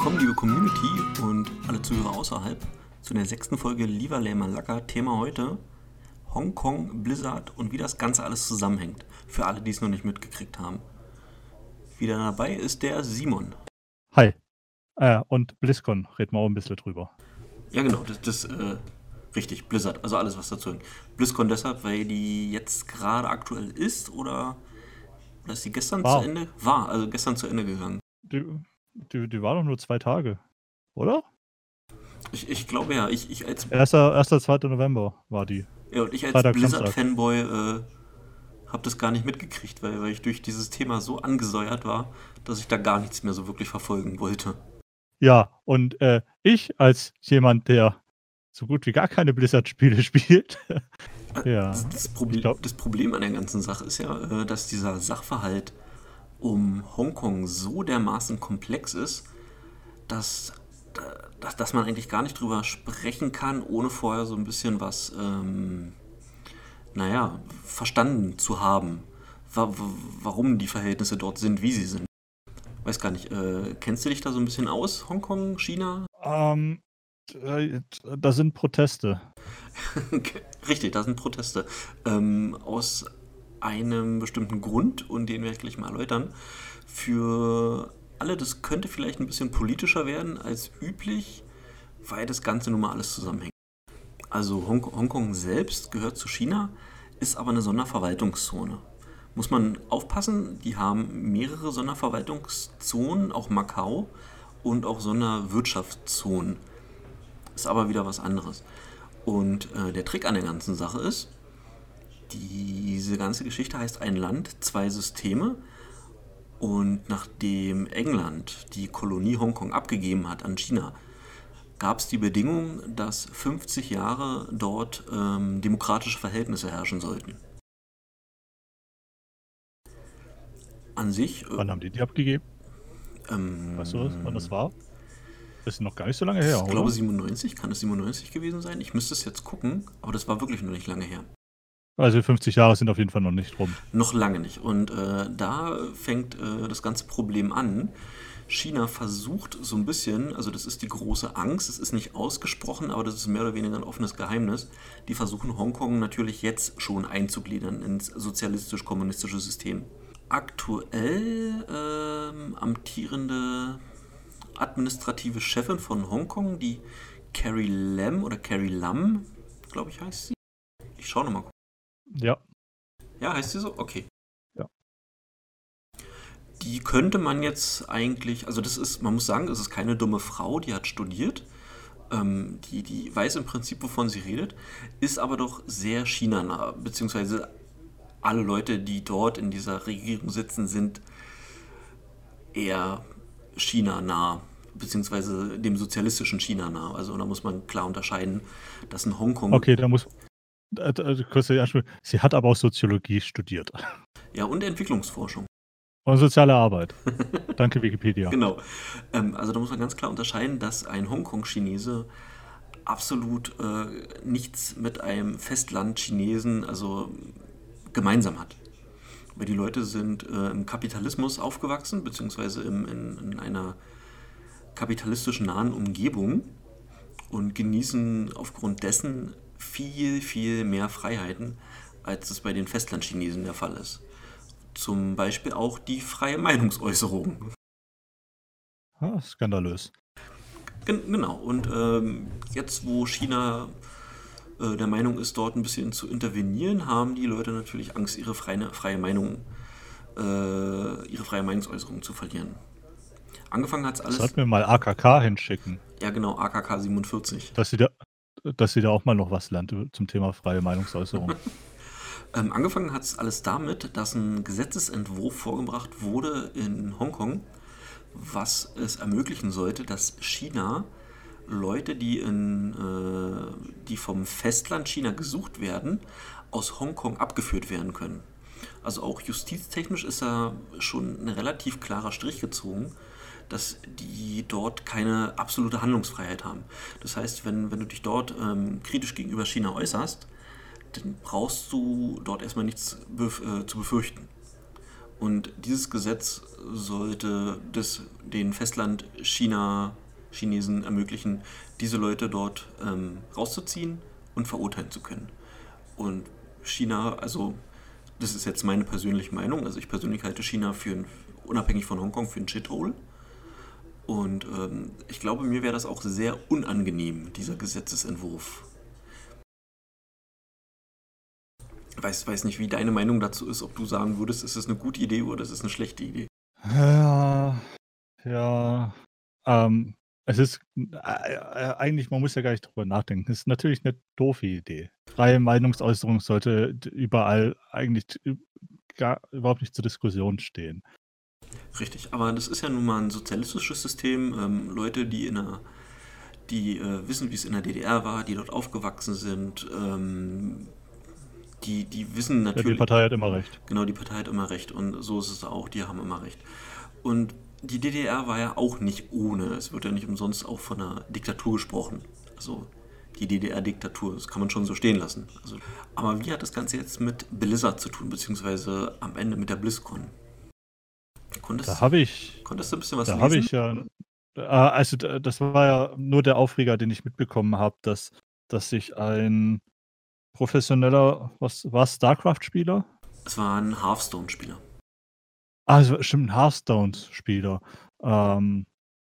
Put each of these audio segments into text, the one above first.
Willkommen, liebe Community und alle Zuhörer außerhalb, zu der sechsten Folge Liverlay Malaka. Thema heute Hongkong, Blizzard und wie das Ganze alles zusammenhängt. Für alle, die es noch nicht mitgekriegt haben. Wieder dabei ist der Simon. Hi. Äh, und BlizzCon reden wir auch ein bisschen drüber. Ja, genau, das, das äh, richtig, Blizzard, also alles, was dazu hängt. BlizzCon deshalb, weil die jetzt gerade aktuell ist oder, oder ist die gestern War. zu Ende? War, also gestern zu Ende gegangen. Die, die, die war doch nur zwei Tage, oder? Ich, ich glaube ja, ich, ich als, 1. 1. 2. November war die. ja, und ich als Blizzard-Fanboy äh, habe das gar nicht mitgekriegt, weil, weil ich durch dieses Thema so angesäuert war, dass ich da gar nichts mehr so wirklich verfolgen wollte. Ja, und äh, ich als jemand, der so gut wie gar keine Blizzard-Spiele spielt, ja, Das, das, Proble ich glaub- das Problem an der ganzen Sache ist ja, äh, dass dieser Sachverhalt um Hongkong so dermaßen komplex ist, dass, dass, dass man eigentlich gar nicht drüber sprechen kann, ohne vorher so ein bisschen was, ähm, naja, verstanden zu haben, wa wa- warum die Verhältnisse dort sind, wie sie sind. Weiß gar nicht, äh, kennst du dich da so ein bisschen aus, Hongkong, China? ähm, äh, da sind Proteste. Richtig, da sind Proteste. Ähm, aus einem bestimmten Grund und den werde ich gleich mal erläutern. Für alle, das könnte vielleicht ein bisschen politischer werden als üblich, weil das Ganze nun mal alles zusammenhängt. Also Hong Hongkong selbst gehört zu China, ist aber eine Sonderverwaltungszone. Muss man aufpassen, die haben mehrere Sonderverwaltungszonen, auch Macau und auch Sonderwirtschaftszonen. Ist aber wieder was anderes. Und äh, der Trick an der ganzen Sache ist, diese ganze Geschichte heißt ein Land, zwei Systeme. Und nachdem England die Kolonie Hongkong abgegeben hat an China, gab es die Bedingung, dass 50 Jahre dort ähm, demokratische Verhältnisse herrschen sollten. An sich, äh, Wann haben die die abgegeben? ähm, Weißt du, wann das war? Das ist noch gar nicht so lange her, ich oder? glaube 97, kann es 97 gewesen sein? Ich müsste es jetzt gucken, aber das war wirklich noch nicht lange her. Also 50 Jahre sind auf jeden Fall noch nicht rum. Noch lange nicht. Und äh, da fängt äh, das ganze Problem an. China versucht so ein bisschen, also das ist die große Angst, es ist nicht ausgesprochen, aber das ist mehr oder weniger ein offenes Geheimnis. Die versuchen Hongkong natürlich jetzt schon einzugliedern ins sozialistisch-kommunistische System. Aktuell ähm, amtierende administrative Chefin von Hongkong, die Carrie Lam oder Carrie Lam, glaube ich, heißt sie. Ich schaue nochmal. Ja, Ja, heißt sie so? Okay. Ja. Die könnte man jetzt eigentlich, also das ist, man muss sagen, es ist keine dumme Frau, die hat studiert. Ähm, die, die weiß im Prinzip, wovon sie redet, ist aber doch sehr China-nah, beziehungsweise alle Leute, die dort in dieser Regierung sitzen, sind eher China-nah, beziehungsweise dem sozialistischen China nah. Also da muss man klar unterscheiden, dass in Hongkong okay, da muss. Äh, äh, Anspielung. Sie hat aber auch Soziologie studiert. ja und Entwicklungsforschung. Und soziale Arbeit. Danke, Wikipedia. Genau. Ähm, also da muss man ganz klar unterscheiden, dass ein Hongkong-Chinese absolut äh, nichts mit einem Festland-Chinesen also gemeinsam hat. Weil die Leute sind äh, im Kapitalismus aufgewachsen, beziehungsweise im, in, in einer kapitalistisch nahen Umgebung und genießen aufgrund dessen viel, viel mehr Freiheiten, als es bei den Festland-Chinesen der Fall ist. Zum Beispiel auch die freie Meinungsäußerung. Ah, skandalös. Gen genau, und ähm, jetzt, wo China äh, der Meinung ist, dort ein bisschen zu intervenieren, haben die Leute natürlich Angst, ihre freie, freie Meinung, äh, ihre freie Meinungsäußerung zu verlieren. Angefangen hat es alles, Sollten wir mal AKK hinschicken, ja genau, AKK 47. dass sie da, dass sie da auch mal noch was lernt zum Thema freie Meinungsäußerung. Ähm, angefangen hat es alles damit, dass ein Gesetzesentwurf vorgebracht wurde in Hongkong, was es ermöglichen sollte, dass China Leute, die, in, äh, die vom Festland China gesucht werden, aus Hongkong abgeführt werden können. Also auch justiztechnisch ist da schon ein relativ klarer Strich gezogen, dass die dort keine absolute Handlungsfreiheit haben. Das heißt, wenn, wenn du dich dort ähm, kritisch gegenüber China äußerst, dann brauchst du dort erstmal nichts bef äh, zu befürchten. Und dieses Gesetz sollte das, den Festland China, Chinesen ermöglichen, diese Leute dort ähm, rauszuziehen und verurteilen zu können. Und China, also das ist jetzt meine persönliche Meinung, also ich persönlich halte China für ein, unabhängig von Hongkong für ein Shithole. Und ähm, ich glaube, mir wäre das auch sehr unangenehm, dieser Gesetzesentwurf. weiß, weiß nicht, wie deine Meinung dazu ist, ob du sagen würdest, ist es eine gute Idee oder ist es eine schlechte Idee? Ja, ja. Ähm, es ist äh, äh, eigentlich, man muss ja gar nicht drüber nachdenken. Es ist natürlich eine doofe Idee. Freie Meinungsäußerung sollte überall eigentlich gar, überhaupt nicht zur Diskussion stehen. Richtig, aber das ist ja nun mal ein sozialistisches System. Ähm, Leute, die in einer die äh, wissen, wie es in der DDR war, die dort aufgewachsen sind, ähm, die, die wissen natürlich. Ja, die Partei hat immer recht. Genau, die Partei hat immer recht. Und so ist es auch, die haben immer recht. Und die DDR war ja auch nicht ohne. Es wird ja nicht umsonst auch von einer Diktatur gesprochen. Also die DDR-Diktatur, das kann man schon so stehen lassen. Also, aber wie hat das Ganze jetzt mit Blizzard zu tun, beziehungsweise am Ende mit der BlizzCon? Konntest, da habe ich. Konntest du ein bisschen was da lesen? Da habe ich ja. Äh, also, das war ja nur der Aufreger, den ich mitbekommen habe, dass, dass sich ein professioneller, was war StarCraft-Spieler? Es war ein Hearthstone-Spieler. Ah, stimmt, ein Hearthstone-Spieler. Ähm,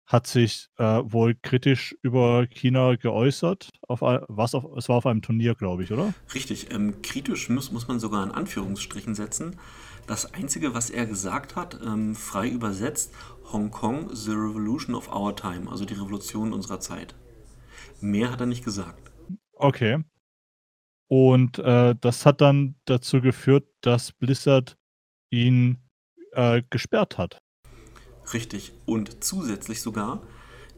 hat sich äh, wohl kritisch über China geäußert. Auf, was auf, es war auf einem Turnier, glaube ich, oder? Richtig. Ähm, kritisch muss, muss man sogar in Anführungsstrichen setzen. Das Einzige, was er gesagt hat, ähm, frei übersetzt, Hongkong, the revolution of our time, also die Revolution unserer Zeit. Mehr hat er nicht gesagt. Okay. Und äh, das hat dann dazu geführt, dass Blizzard ihn äh, gesperrt hat. Richtig. Und zusätzlich sogar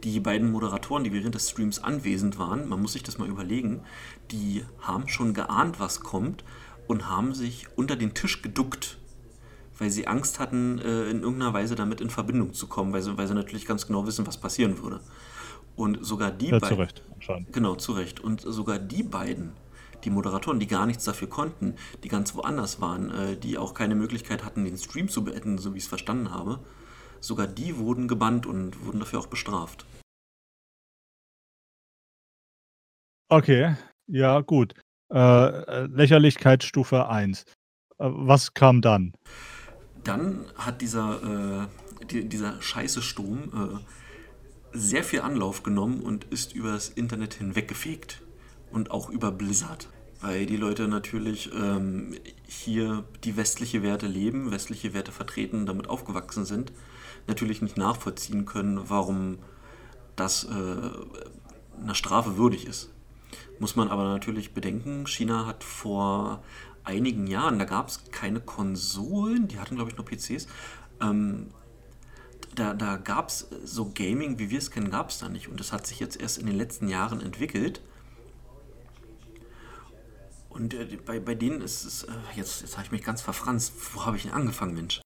die beiden Moderatoren, die während des Streams anwesend waren, man muss sich das mal überlegen, die haben schon geahnt, was kommt und haben sich unter den Tisch geduckt, weil sie Angst hatten, äh, in irgendeiner Weise damit in Verbindung zu kommen, weil sie, weil sie natürlich ganz genau wissen, was passieren würde. Und sogar die ja, beiden. Zu Recht, anscheinend. Genau, zu Recht. Und sogar die beiden die Moderatoren, die gar nichts dafür konnten, die ganz woanders waren, äh, die auch keine Möglichkeit hatten, den Stream zu beenden, so wie ich es verstanden habe, sogar die wurden gebannt und wurden dafür auch bestraft. Okay, ja, gut. Äh, Lächerlichkeitsstufe 1. Äh, was kam dann? Dann hat dieser, äh, die, dieser scheiße Sturm äh, sehr viel Anlauf genommen und ist übers Internet hinweggefegt und auch über Blizzard. Weil die Leute natürlich ähm, hier die westliche Werte leben, westliche Werte vertreten, damit aufgewachsen sind, natürlich nicht nachvollziehen können, warum das äh, einer Strafe würdig ist. Muss man aber natürlich bedenken, China hat vor einigen Jahren, da gab es keine Konsolen, die hatten glaube ich nur PCs, ähm, da, da gab es so Gaming, wie wir es kennen, gab es da nicht. Und das hat sich jetzt erst in den letzten Jahren entwickelt. Und äh, bei, bei denen ist es, äh, jetzt, jetzt habe ich mich ganz verfranst. Wo habe ich denn angefangen, Mensch?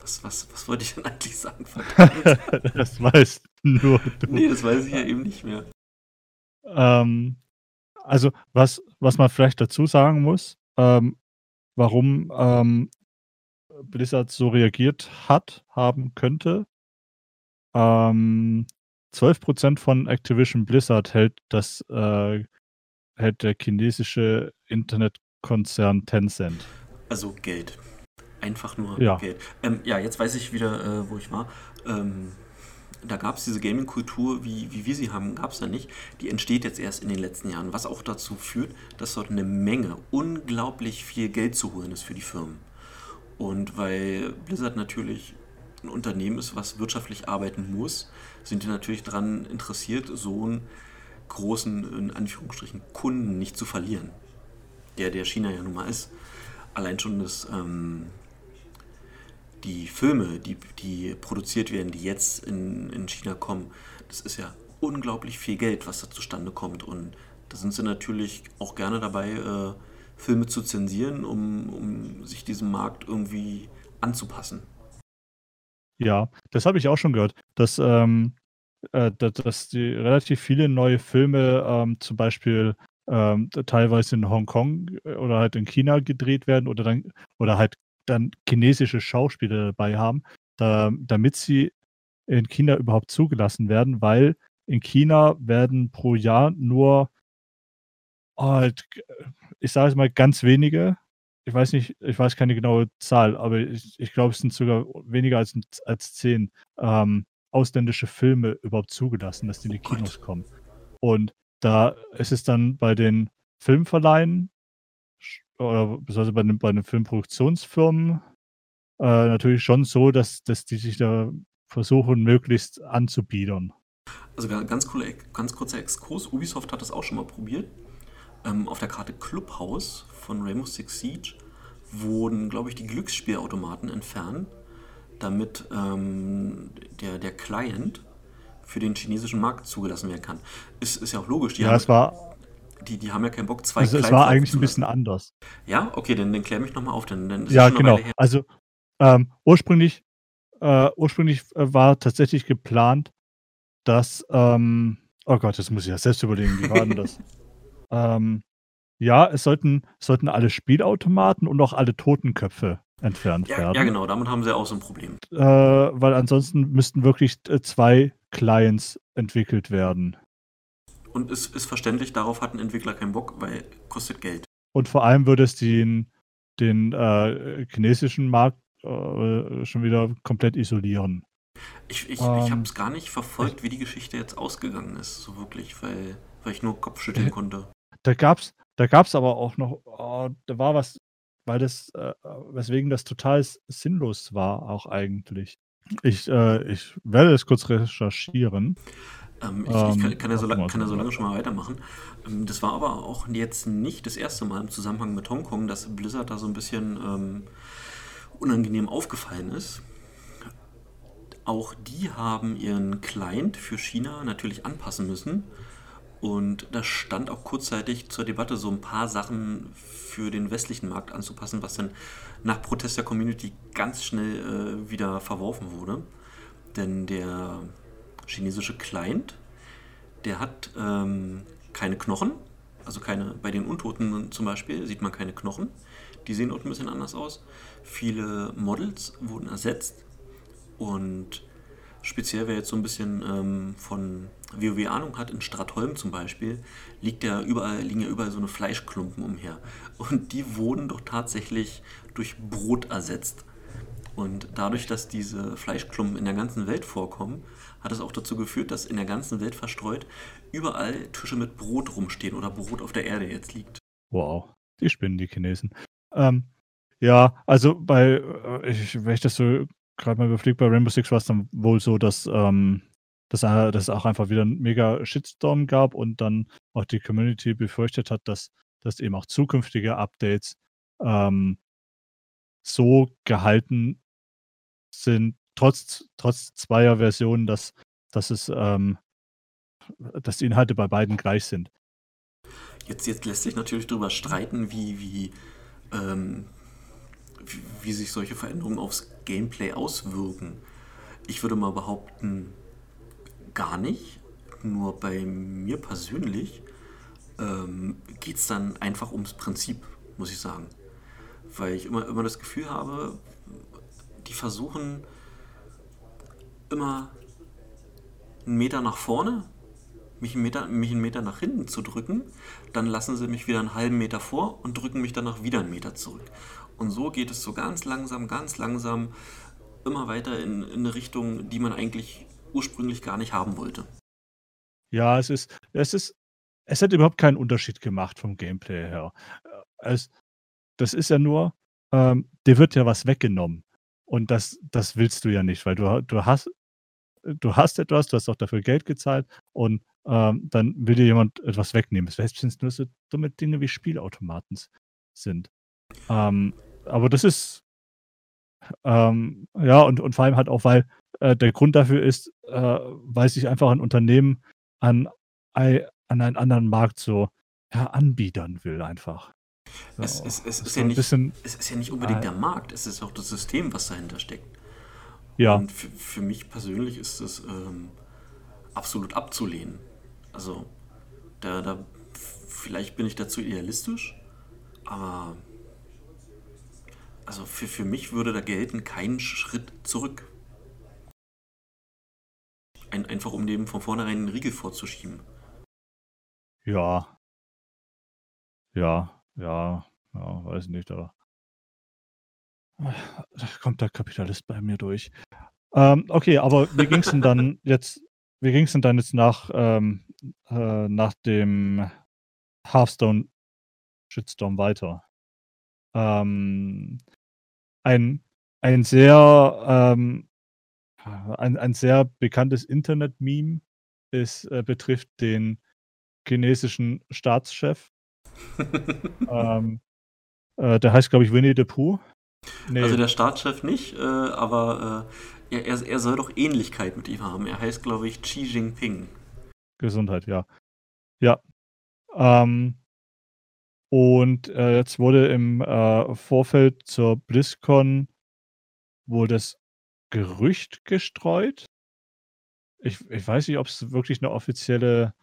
Was, was, was wollte ich denn eigentlich sagen? das weißt nur du. Nee, das weiß ich ja eben nicht mehr. Ähm, also, was, was man vielleicht dazu sagen muss, ähm, warum ähm, Blizzard so reagiert hat, haben könnte, ähm, 12% von Activision Blizzard hält das äh, hält der chinesische Internetkonzern Tencent. Also Geld. Einfach nur ja. Geld. Ähm, ja, jetzt weiß ich wieder, äh, wo ich war. Ähm, da gab es diese Gaming-Kultur, wie, wie wir sie haben, gab es da nicht. Die entsteht jetzt erst in den letzten Jahren, was auch dazu führt, dass dort eine Menge, unglaublich viel Geld zu holen ist für die Firmen. Und weil Blizzard natürlich ein Unternehmen ist, was wirtschaftlich arbeiten muss, sind die natürlich daran interessiert, so einen großen, in Anführungsstrichen, Kunden nicht zu verlieren. Der, der China ja nun mal ist. Allein schon das, ähm, die Filme, die, die produziert werden, die jetzt in, in China kommen, das ist ja unglaublich viel Geld, was da zustande kommt. Und da sind sie natürlich auch gerne dabei, äh, Filme zu zensieren, um, um sich diesem Markt irgendwie anzupassen. Ja, das habe ich auch schon gehört, dass, ähm, äh, dass die relativ viele neue Filme, ähm, zum Beispiel, äh, ähm, teilweise in Hongkong äh, oder halt in China gedreht werden oder dann oder halt dann chinesische Schauspieler dabei haben, da, damit sie in China überhaupt zugelassen werden, weil in China werden pro Jahr nur halt, ich sage es mal, ganz wenige, ich weiß nicht, ich weiß keine genaue Zahl, aber ich, ich glaube, es sind sogar weniger als, als zehn ähm, ausländische Filme überhaupt zugelassen, dass die in die Oh Kinos kommen. Und da ist es dann bei den Filmverleihen oder besonders bei den, bei den Filmproduktionsfirmen äh, natürlich schon so, dass, dass die sich da versuchen, möglichst anzubiedern. Also ganz, coole, ganz kurzer Exkurs. Ubisoft hat das auch schon mal probiert. Ähm, auf der Karte Clubhouse von Rainbow Six Siege wurden, glaube ich, die Glücksspielautomaten entfernt, damit ähm, der, der Client für den chinesischen Markt zugelassen werden kann. Ist, ist ja auch logisch. Die ja, haben, es war. Die, die haben ja keinen Bock, zwei also Es war eigentlich ein bisschen anders. Ja, okay, dann, dann klär mich nochmal auf. Dann, dann ja, genau. Also ähm, ursprünglich, äh, ursprünglich äh, war tatsächlich geplant, dass. Ähm, oh Gott, das muss ich ja selbst überlegen, wie war denn das? ähm, ja, es sollten, sollten alle Spielautomaten und auch alle Totenköpfe entfernt ja, werden. Ja, genau, damit haben sie auch so ein Problem. Äh, weil ansonsten müssten wirklich äh, zwei Clients entwickelt werden. Und es ist verständlich, darauf hat ein Entwickler keinen Bock, weil kostet Geld. Und vor allem würde es den, den äh, chinesischen Markt äh, schon wieder komplett isolieren. Ich, ich, ähm, ich habe es gar nicht verfolgt, wie die Geschichte jetzt ausgegangen ist, so wirklich, weil, weil ich nur Kopfschütteln konnte. Da gab's, da gab's aber auch noch, oh, da war was, weil das, äh, weswegen das total sinnlos war, auch eigentlich. Ich, äh, ich werde es kurz recherchieren. Ähm, ich, ähm, ich kann, kann, ja so kann, ja so lange schon mal weitermachen. Ähm, das war aber auch jetzt nicht das erste Mal im Zusammenhang mit Hongkong, dass Blizzard da so ein bisschen ähm, unangenehm aufgefallen ist. Auch die haben ihren Client für China natürlich anpassen müssen. Und da stand auch kurzzeitig zur Debatte, so ein paar Sachen für den westlichen Markt anzupassen, was dann nach Protest der Community ganz schnell äh, wieder verworfen wurde. Denn der chinesische Client, der hat ähm, keine Knochen, also keine, bei den Untoten zum Beispiel sieht man keine Knochen. Die sehen dort ein bisschen anders aus. Viele Models wurden ersetzt und speziell wer jetzt so ein bisschen ähm, von WoW Ahnung hat, in Stratholm zum Beispiel, liegt ja überall, liegen ja überall so eine Fleischklumpen umher. Und die wurden doch tatsächlich durch Brot ersetzt. Und dadurch, dass diese Fleischklumpen in der ganzen Welt vorkommen, hat es auch dazu geführt, dass in der ganzen Welt verstreut überall Tische mit Brot rumstehen oder Brot auf der Erde jetzt liegt. Wow, die spinnen die Chinesen. Ähm, ja, also bei, äh, ich, wenn ich das so gerade mal überfliegt, bei Rainbow Six war es dann wohl so, dass, ähm, dass, äh, dass es auch einfach wieder einen mega Shitstorm gab und dann auch die Community befürchtet hat, dass, dass eben auch zukünftige Updates ähm, so gehalten sind, trotz, trotz zweier Versionen, dass, dass es ähm, dass die Inhalte bei beiden gleich sind. Jetzt, jetzt lässt sich natürlich darüber streiten, wie, wie, ähm, wie, wie sich solche Veränderungen aufs Gameplay auswirken. Ich würde mal behaupten, gar nicht. Nur bei mir persönlich ähm, geht es dann einfach ums Prinzip, muss ich sagen. Weil ich immer, immer das Gefühl habe, die versuchen immer einen Meter nach vorne, mich einen Meter, mich einen Meter nach hinten zu drücken, dann lassen sie mich wieder einen halben Meter vor und drücken mich danach wieder einen Meter zurück. Und so geht es so ganz langsam, ganz langsam immer weiter in, in eine Richtung, die man eigentlich ursprünglich gar nicht haben wollte. Ja, es ist, es ist, es hat überhaupt keinen Unterschied gemacht vom Gameplay her. Es, das ist ja nur, ähm, dir wird ja was weggenommen. Und das, das willst du ja nicht, weil du, du hast, du hast etwas, du hast auch dafür Geld gezahlt und ähm, dann will dir jemand etwas wegnehmen. Selbst wenn es nur so dumme Dinge wie Spielautomaten sind. Ähm, aber das ist, ähm, ja, und, und vor allem halt auch, weil äh, der Grund dafür ist, äh, weil sich einfach ein Unternehmen an, an einen anderen Markt so ja, anbiedern will, einfach. So, es, es, es, ist ja nicht, bisschen, es ist ja nicht unbedingt der Markt, es ist auch das System, was dahinter steckt. Ja. Und für, für mich persönlich ist es ähm, absolut abzulehnen. Also, da, da vielleicht bin ich dazu idealistisch, aber also für, für mich würde da gelten, keinen Schritt zurück. Ein, einfach um dem von vornherein einen Riegel vorzuschieben. Ja. Ja, ja, ja, weiß nicht, aber da kommt der Kapitalist bei mir durch. Ähm, okay, aber wie ging es denn dann jetzt, wie ging es denn dann jetzt nach, ähm, äh, nach dem Hearthstone Shitstorm weiter? Ähm, ein, ein sehr, ähm, ein, ein sehr bekanntes Internet-Meme ist, äh, betrifft den chinesischen Staatschef. Ähm, äh, der heißt, glaube ich, Winnie the Pooh. Nee. Also der Staatschef nicht, äh, aber äh, er, er, soll doch Ähnlichkeit mit ihm haben. Er heißt, glaube ich, Xi Jinping. Gesundheit, ja. Ja. Ähm, und äh, jetzt wurde im äh, Vorfeld zur BlizzCon wurde das Gerücht gestreut. Ich, ich weiß nicht, ob es wirklich eine offizielle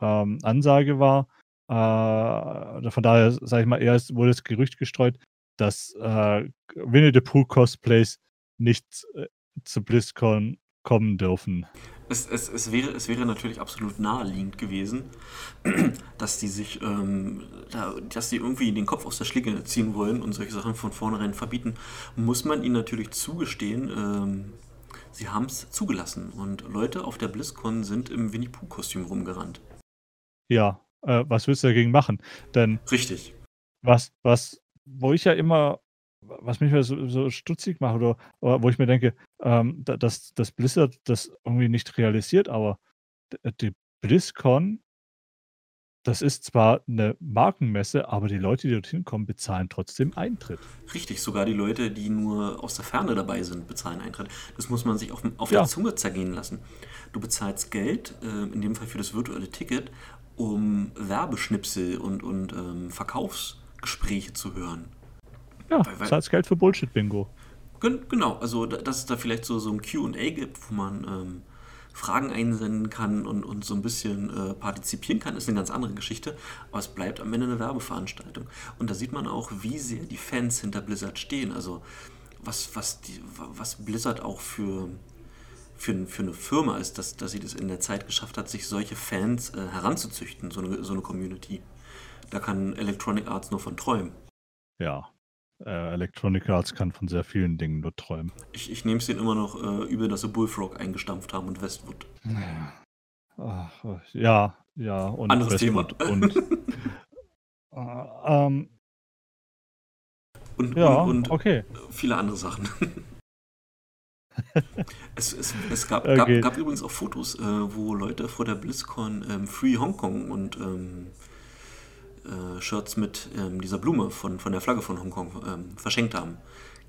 ähm, Ansage war. Äh, von daher, sage ich mal, eher wurde das Gerücht gestreut, dass äh, Winnie the Pooh Cosplays nicht äh, zu BlizzCon kommen dürfen. Es, es, es, wäre, es wäre natürlich absolut naheliegend gewesen, dass die sich, ähm, da, dass die irgendwie den Kopf aus der Schlinge ziehen wollen und solche Sachen von vornherein verbieten, muss man ihnen natürlich zugestehen, ähm, sie haben es zugelassen und Leute auf der BlizzCon sind im Winnie Pooh Kostüm rumgerannt. Ja, äh, was willst du dagegen machen? Denn Richtig. Was, was wo ich ja immer, was mich so, so stutzig macht oder, oder, wo ich mir denke, ähm, dass, dass Blizzard das irgendwie nicht realisiert, aber die BlizzCon, das ist zwar eine Markenmesse, aber die Leute, die dorthin kommen, bezahlen trotzdem Eintritt. Richtig, sogar die Leute, die nur aus der Ferne dabei sind, bezahlen Eintritt. Das muss man sich auf, auf ja. der Zunge zergehen lassen. Du bezahlst Geld, äh, in dem Fall für das virtuelle Ticket, um Werbeschnipsel und, und ähm, Verkaufs- Gespräche zu hören. Ja, weil, weil, zahlst Geld für Bullshit-Bingo. Genau, also dass es da vielleicht so, so ein QA gibt, wo man ähm, Fragen einsenden kann und, und so ein bisschen äh, partizipieren kann, ist eine ganz andere Geschichte. Aber es bleibt am Ende eine Werbeveranstaltung. Und da sieht man auch, wie sehr die Fans hinter Blizzard stehen. Also was, was, die, was Blizzard auch für, für, für eine Firma ist, dass, dass sie das in der Zeit geschafft hat, sich solche Fans äh, heranzuzüchten, so eine, so eine Community. Da kann Electronic Arts nur von träumen. Ja, äh, Electronic Arts kann von sehr vielen Dingen nur träumen. Ich, ich nehme es denen immer noch äh, übel, dass sie Bullfrog eingestampft haben und Westwood. Ach, ja, ja. Und Anderes Westwood Thema. Und, äh, ähm, und, ja, und, und okay. viele andere Sachen. es, es, es gab, okay. gab, gab, übrigens auch Fotos, äh, wo Leute vor der BlizzCon ähm, Free Hongkong und ähm, äh, Shirts mit ähm, dieser Blume von, von der Flagge von Hongkong ähm, verschenkt haben.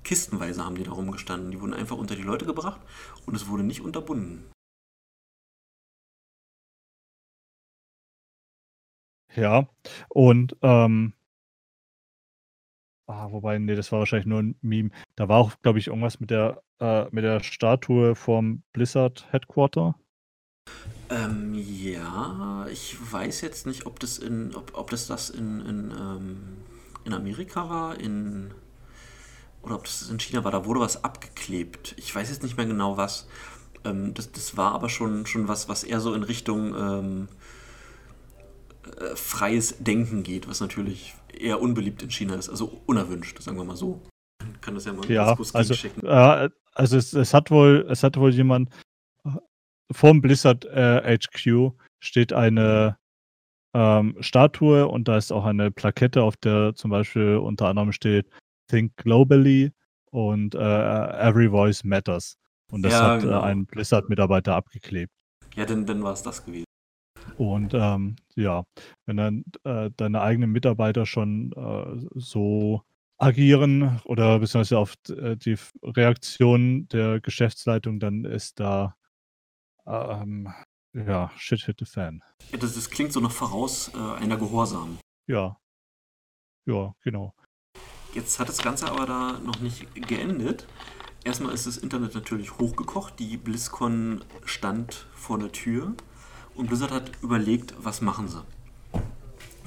Kistenweise haben die da rumgestanden. Die wurden einfach unter die Leute gebracht und es wurde nicht unterbunden. Ja, und ähm, ah, wobei, nee, das war wahrscheinlich nur ein Meme. Da war auch, glaube ich, irgendwas mit der, äh, mit der Statue vom Blizzard Headquarter. Ähm, ja, ich weiß jetzt nicht, ob das in, ob, ob das das in, in, ähm, in Amerika war, in oder ob das in China war, da wurde was abgeklebt. Ich weiß jetzt nicht mehr genau was. Ähm, das, das war aber schon, schon was, was eher so in Richtung ähm, äh, freies Denken geht, was natürlich eher unbeliebt in China ist, also unerwünscht, sagen wir mal so. Ich kann das ja mal ja, kurz also, äh, also es, es, hat wohl, es hat wohl jemand vorm Blizzard äh, HQ steht eine ähm, Statue und da ist auch eine Plakette, auf der zum Beispiel unter anderem steht Think Globally und äh, Every Voice Matters. Und das ja, hat äh, genau. äh, ein Blizzard-Mitarbeiter abgeklebt. Ja, dann, dann war es das gewesen. Und ähm, ja, wenn dann äh, deine eigenen Mitarbeiter schon äh, so agieren oder beziehungsweise auf äh, die Reaktion der Geschäftsleitung, dann ist da ähm, ja, shit hit the fan. Ja, das, das klingt so noch voraus äh, einer Gehorsam. Ja. Ja, genau. Jetzt hat das Ganze aber da noch nicht geendet. Erstmal ist das Internet natürlich hochgekocht. Die BlizzCon stand vor der Tür und Blizzard hat überlegt, was machen sie.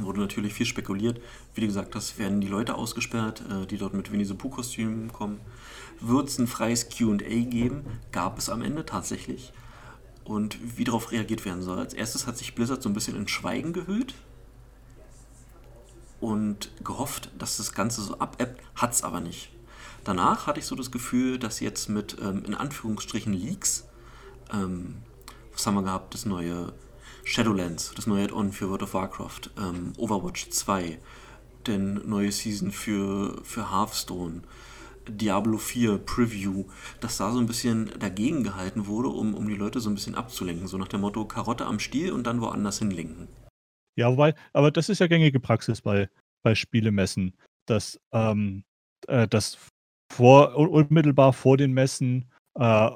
Wurde natürlich viel spekuliert. Wie du gesagt hast, werden die Leute ausgesperrt, äh, die dort mit Winnie the Pooh-Kostümen kommen. Wird es ein freies QA geben? Gab es am Ende tatsächlich. Und wie darauf reagiert werden soll. Als erstes hat sich Blizzard so ein bisschen in Schweigen gehüllt und gehofft, dass das Ganze so abebbt, hat es aber nicht. Danach hatte ich so das Gefühl, dass jetzt mit ähm, in Anführungsstrichen Leaks, ähm, was haben wir gehabt, das neue Shadowlands, das neue Add-on für World of Warcraft, ähm, Overwatch 2, denn neue Season für, für Hearthstone, Diablo 4 Preview, dass da so ein bisschen dagegen gehalten wurde, um, um die Leute so ein bisschen abzulenken. So nach dem Motto Karotte am Stiel und dann woanders hinlenken. Ja, wobei, aber das ist ja gängige Praxis bei, bei Spielemessen, dass, ähm, äh, dass vor, unmittelbar vor den Messen äh,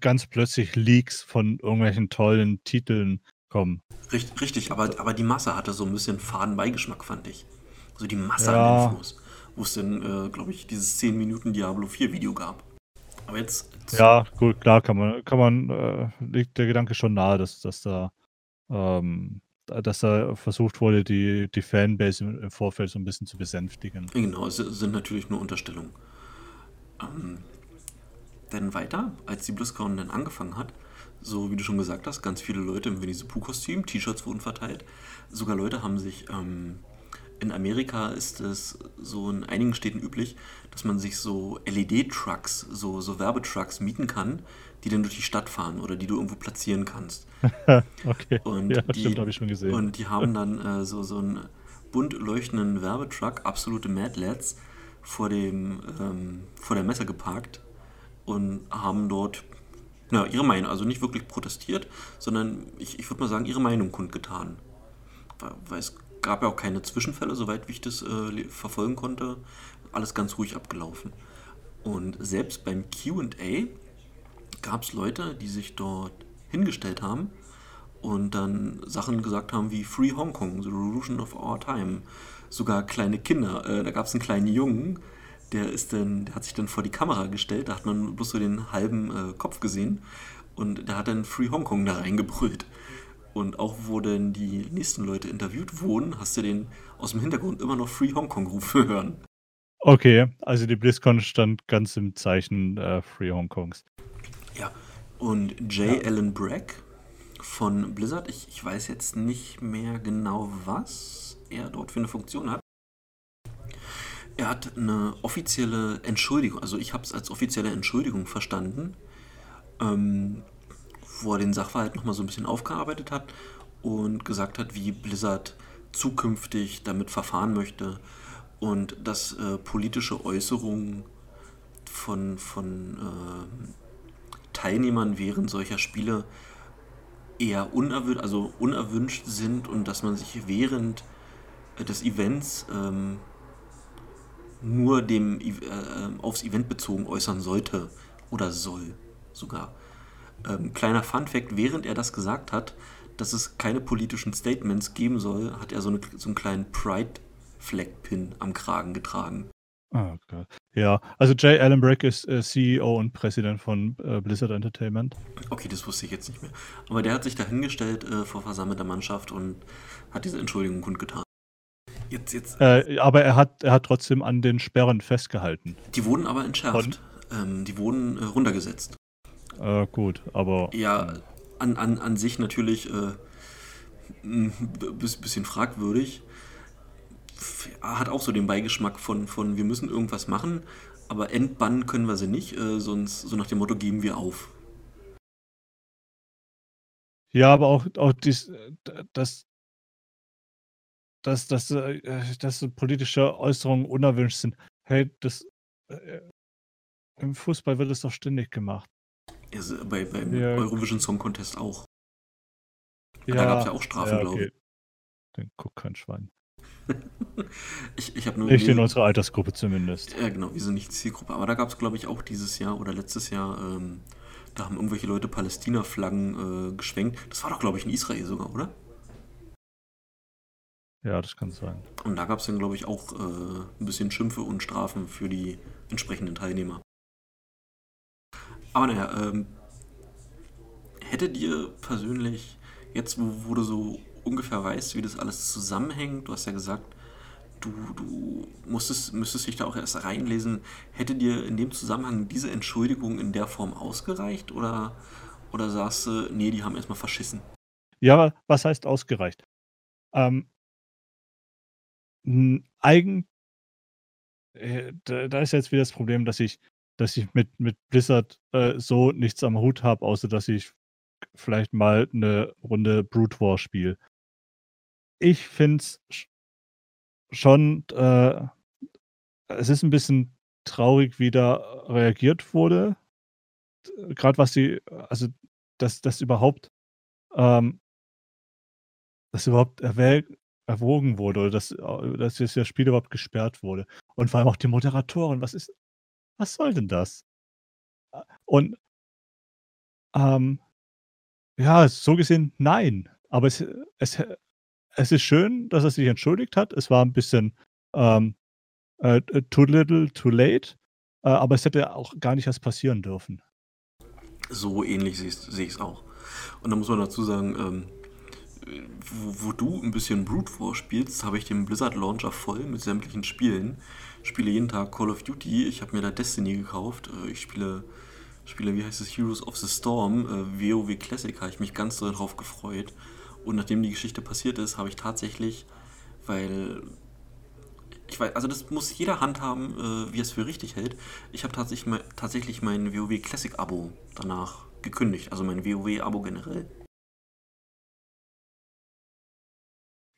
ganz plötzlich Leaks von irgendwelchen tollen Titeln kommen. Richtig, richtig, aber, aber die Masse hatte so ein bisschen faden Beigeschmack, fand ich. Also die Masse Ja. an Infos, wo es dann, äh, glaube ich, dieses 10 Minuten Diablo 4 Video gab. Aber jetzt, Ja, gut, klar kann man, kann man, äh, liegt der Gedanke schon nahe, dass, dass da, ähm, dass da versucht wurde, die, die Fanbase im, im Vorfeld so ein bisschen zu besänftigen. genau, es sind natürlich nur Unterstellungen. Ähm, dann weiter, als die BlizzCon dann angefangen hat, so wie du schon gesagt hast, ganz viele Leute im Winnie the Pooh-Kostüm, T-Shirts wurden verteilt. Sogar Leute haben sich, ähm, in Amerika ist es so in einigen Städten üblich, dass man sich so LED-Trucks, so, so Werbetrucks mieten kann, die dann durch die Stadt fahren oder die du irgendwo platzieren kannst. okay. Und ja, die, stimmt, habe ich schon gesehen. Und die haben dann äh, so, so einen bunt leuchtenden Werbetruck, absolute Mad Lads, vor, dem, ähm, vor der Messe geparkt und haben dort na, ihre Meinung, also nicht wirklich protestiert, sondern ich, ich würde mal sagen, ihre Meinung kundgetan. Weil, es gab ja auch keine Zwischenfälle, soweit ich das äh, verfolgen konnte. Alles ganz ruhig abgelaufen. Und selbst beim QA gab es Leute, die sich dort hingestellt haben und dann Sachen gesagt haben wie Free Hong Kong, The Revolution of Our Time. Sogar kleine Kinder. Äh, da gab es einen kleinen Jungen, der ist dann, der hat sich dann vor die Kamera gestellt, da hat man bloß so den halben äh, Kopf gesehen und der hat dann Free Hong Kong da reingebrüllt. Und auch wo dann die nächsten Leute interviewt wurden, hast du den aus dem Hintergrund immer noch Free Hong Kong rufen hören. Okay, also die BlizzCon stand ganz im Zeichen äh, Free Hongkongs. Ja, und J. Allen Bragg von Blizzard, ich, ich weiß jetzt nicht mehr genau, was er dort für eine Funktion hat. Er hat eine offizielle Entschuldigung, also ich habe es als offizielle Entschuldigung verstanden, ähm, wo er den Sachverhalt nochmal so ein bisschen aufgearbeitet hat und gesagt hat, wie Blizzard zukünftig damit verfahren möchte und dass äh, politische Äußerungen von, von ähm, Teilnehmern während solcher Spiele eher unerwünscht, also unerwünscht sind und dass man sich während äh, des Events ähm, nur dem äh, aufs Event bezogen äußern sollte oder soll sogar. Ähm, kleiner Fun fact, während er das gesagt hat, dass es keine politischen Statements geben soll, hat er so, eine, so einen kleinen Pride-Flag-Pin am Kragen getragen. Oh Gott. Ja, also Jay Allen Bragg ist äh, CEO und Präsident von äh, Blizzard Entertainment. Okay, das wusste ich jetzt nicht mehr. Aber der hat sich da hingestellt äh, vor versammelter Mannschaft und hat diese Entschuldigung kundgetan. Jetzt, jetzt, Äh, aber er hat, er hat trotzdem an den Sperren festgehalten. die wurden aber entschärft. Ähm, die wurden äh, runtergesetzt. Äh, gut, aber Ja, an, an, an sich natürlich äh, ein bis- bisschen fragwürdig. Hat auch so den Beigeschmack von, von wir müssen irgendwas machen, aber entbannen können wir sie nicht, äh, sonst so nach dem Motto geben wir auf. ja, aber auch, auch dies, äh, das, dass, dass, äh, dass so politische Äußerungen unerwünscht sind. Hey, das äh, im Fußball wird es doch ständig gemacht. Also bei, beim Ja. Eurovision Song Contest auch. Da gab's ja auch Strafen, glaub ich. Den guckt kein Schwein. Ich, ich habe nur Nicht in unserer Altersgruppe zumindest. Ja, genau, wir sind nicht Zielgruppe. Aber da gab es, glaube ich, auch dieses Jahr oder letztes Jahr, ähm, da haben irgendwelche Leute Palästina-Flaggen äh, geschwenkt. Das war doch, glaube ich, in Israel sogar, oder? Ja, das kann sein. Und da gab es dann, glaube ich, auch äh, ein bisschen Schimpfe und Strafen für die entsprechenden Teilnehmer. Aber naja, ähm, hätte dir persönlich, jetzt wo, wo du so ungefähr weißt, wie das alles zusammenhängt, du hast ja gesagt, du, du musstest, müsstest dich da auch erst reinlesen. Hätte dir in dem Zusammenhang diese Entschuldigung in der Form ausgereicht oder, oder sagst du, nee, die haben erstmal verschissen? Ja, was heißt ausgereicht? Ähm, eigen, äh, da, ist jetzt wieder das Problem, dass ich, dass ich mit, mit Blizzard äh, so nichts am Hut habe, außer dass ich vielleicht mal eine Runde Brute War spiele. Ich finde es schon, äh, es ist ein bisschen traurig, wie da reagiert wurde. Gerade was sie, also dass das überhaupt, ähm, dass überhaupt erwäg, erwogen wurde oder dass, dass das Spiel überhaupt gesperrt wurde. Und vor allem auch die Moderatoren, was ist, was soll denn das? Und ähm, ja, so gesehen, nein. Aber es, es, es ist schön, dass er sich entschuldigt hat. Es war ein bisschen ähm, äh, too little, too late. Äh, aber es hätte auch gar nicht erst passieren dürfen. So ähnlich sehe ich es auch. Und da muss man dazu sagen, ähm, wo, wo, du ein bisschen Brute Force spielst, habe ich den Blizzard Launcher voll mit sämtlichen Spielen. Ich spiele jeden Tag Call of Duty. Ich habe mir da Destiny gekauft. Äh, ich spiele, spiele, wie heißt es, Heroes of the Storm. Äh, WoW Classic habe ich mich ganz darauf gefreut. Und nachdem die Geschichte passiert ist, habe ich tatsächlich, weil ich weiß, also das muss jeder handhaben, äh, wie er es für richtig hält. Ich habe tatsächlich, tatsächlich mein WoW Classic Abo danach gekündigt, also mein WoW Abo generell.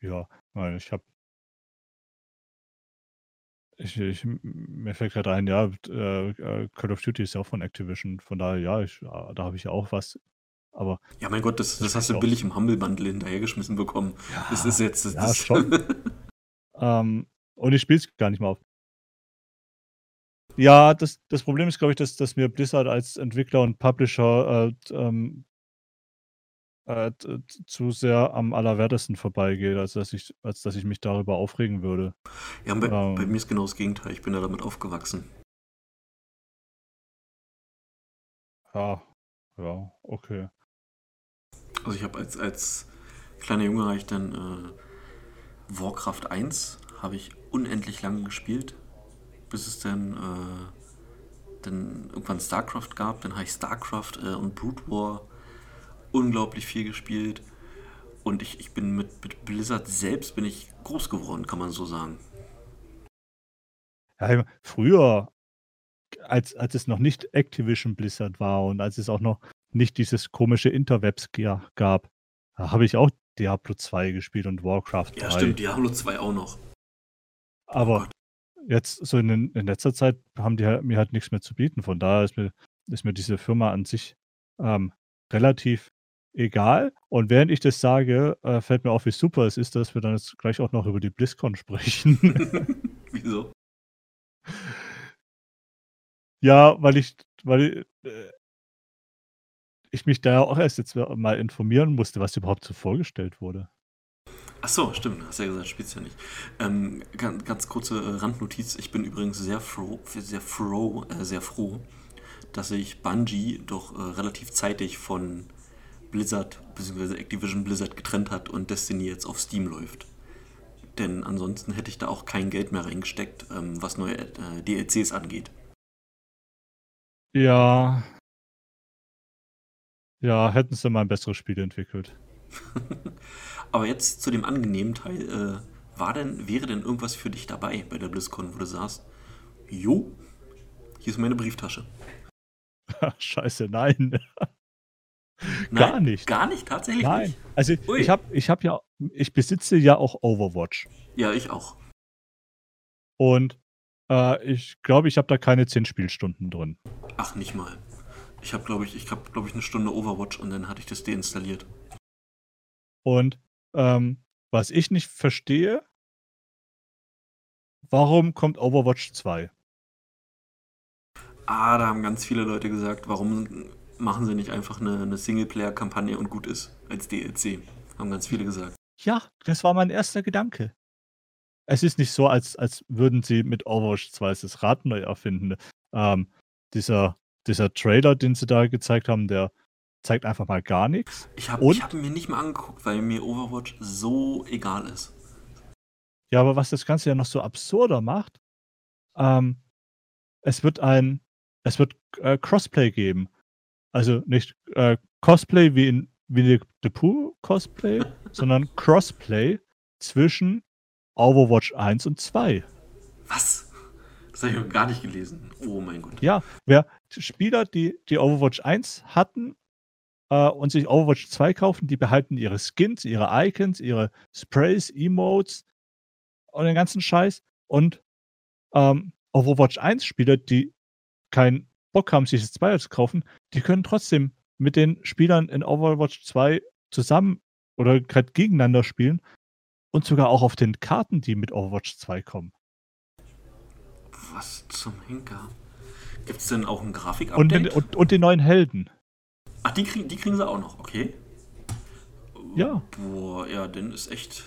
Ja, weil ich habe ich, ich, mir fällt gerade ein, ja, äh, äh, Call of Duty ist ja auch von Activision, von daher, ja, ich, da habe ich ja auch was aber ja, mein Gott, das, das hast du billig im Humble Bundle hinterhergeschmissen bekommen. Ja, das ist jetzt. Das, ja, schon. ähm, und ich spiele es gar nicht mal auf. Ja, das, das Problem ist, glaube ich, dass, dass mir Blizzard als Entwickler und Publisher äh, ähm, äh, zu sehr am allerwertesten vorbeigeht, als dass ich, als dass ich mich darüber aufregen würde. Ja, bei, ähm, bei mir ist genau das Gegenteil. Ich bin da damit aufgewachsen. Ja, ja, okay. Also ich habe als, als kleiner Junge habe ich dann äh, Warcraft 1 habe ich unendlich lange gespielt, bis es dann, äh, dann irgendwann StarCraft gab. Dann habe ich StarCraft äh, und Brood War unglaublich viel gespielt. Und ich, ich bin mit, mit Blizzard selbst bin ich groß geworden, kann man so sagen. Ja, früher, als, als es noch nicht Activision Blizzard war und als es auch noch nicht dieses komische Interwebs gab. Habe ich auch Diablo 2 gespielt und Warcraft 3. Ja, stimmt, Diablo 2 auch noch. Aber oh jetzt, so in, in, letzter Zeit, haben die mir halt nichts mehr zu bieten. Von daher ist mir, ist mir diese Firma an sich ähm, relativ egal. Und während ich das sage, äh, fällt mir auf, wie super es ist, dass wir dann jetzt gleich auch noch über die BlizzCon sprechen. Wieso? Ja, weil ich, weil äh, ich mich da auch erst jetzt mal informieren musste, was überhaupt so vorgestellt wurde. Ach so, stimmt, hast ja gesagt, spielst ja nicht. Ähm, ganz, ganz, kurze äh, Randnotiz. Ich bin übrigens sehr froh, sehr froh, äh, sehr froh, dass sich Bungie doch äh, relativ zeitig von Blizzard bzw. Activision Blizzard getrennt hat und Destiny jetzt auf Steam läuft. Denn ansonsten hätte ich da auch kein Geld mehr reingesteckt, ähm, was neue äh, DLCs angeht. Ja, ja, hätten sie mal ein besseres Spiel entwickelt. Aber jetzt zu dem angenehmen Teil. Äh, war denn, wäre denn irgendwas für dich dabei bei der BlizzCon, wo du sagst, jo, hier ist meine Brieftasche. Scheiße, nein. Gar nein, nicht. Gar nicht, tatsächlich nein. nicht. Also Ui. ich habe ich hab ja, ich besitze ja auch Overwatch. Ja, ich auch. Und äh, ich glaube, ich habe da keine 10 Spielstunden drin. Ach, nicht mal. Ich habe, glaube ich, ich habe, glaube ich, eine Stunde Overwatch und dann hatte ich das deinstalliert. Und ähm, was ich nicht verstehe, warum kommt Overwatch 2? Ah, da haben ganz viele Leute gesagt, warum machen sie nicht einfach eine, eine Singleplayer-Kampagne und gut ist als DLC. Haben ganz viele gesagt. Ja, das war mein erster Gedanke. Es ist nicht so, als, als würden sie mit Overwatch 2 das Rad neu erfinden. Ähm, dieser dieser Trailer, den sie da gezeigt haben, der, zeigt einfach mal gar nichts. Ich habe hab mir nicht mal angeguckt, weil mir Overwatch so egal ist. Ja, aber was das Ganze ja noch so absurder macht, ähm, es wird ein, es wird äh, Crossplay geben. Also nicht äh, Cosplay wie in Winnie the Pooh Cosplay, sondern Crossplay zwischen Overwatch 1 und 2. Was? Das habe ich noch gar nicht gelesen. Oh mein Gott. Ja, wer Spieler, die die Overwatch 1 hatten äh, und sich Overwatch 2 kaufen, die behalten ihre Skins, ihre Icons, ihre Sprays, Emotes und den ganzen Scheiß. Und ähm, Overwatch 1 Spieler, die keinen Bock haben, sich das 2 zu kaufen, die können trotzdem mit den Spielern in Overwatch 2 zusammen oder gerade gegeneinander spielen und sogar auch auf den Karten, die mit Overwatch 2 kommen. Was zum Henker? Gibt es denn auch ein Und, Grafik-Update? den- und, und die neuen Helden. Ach, die, krieg, die kriegen sie auch noch, okay. Ja. Boah, ja, dann ist echt.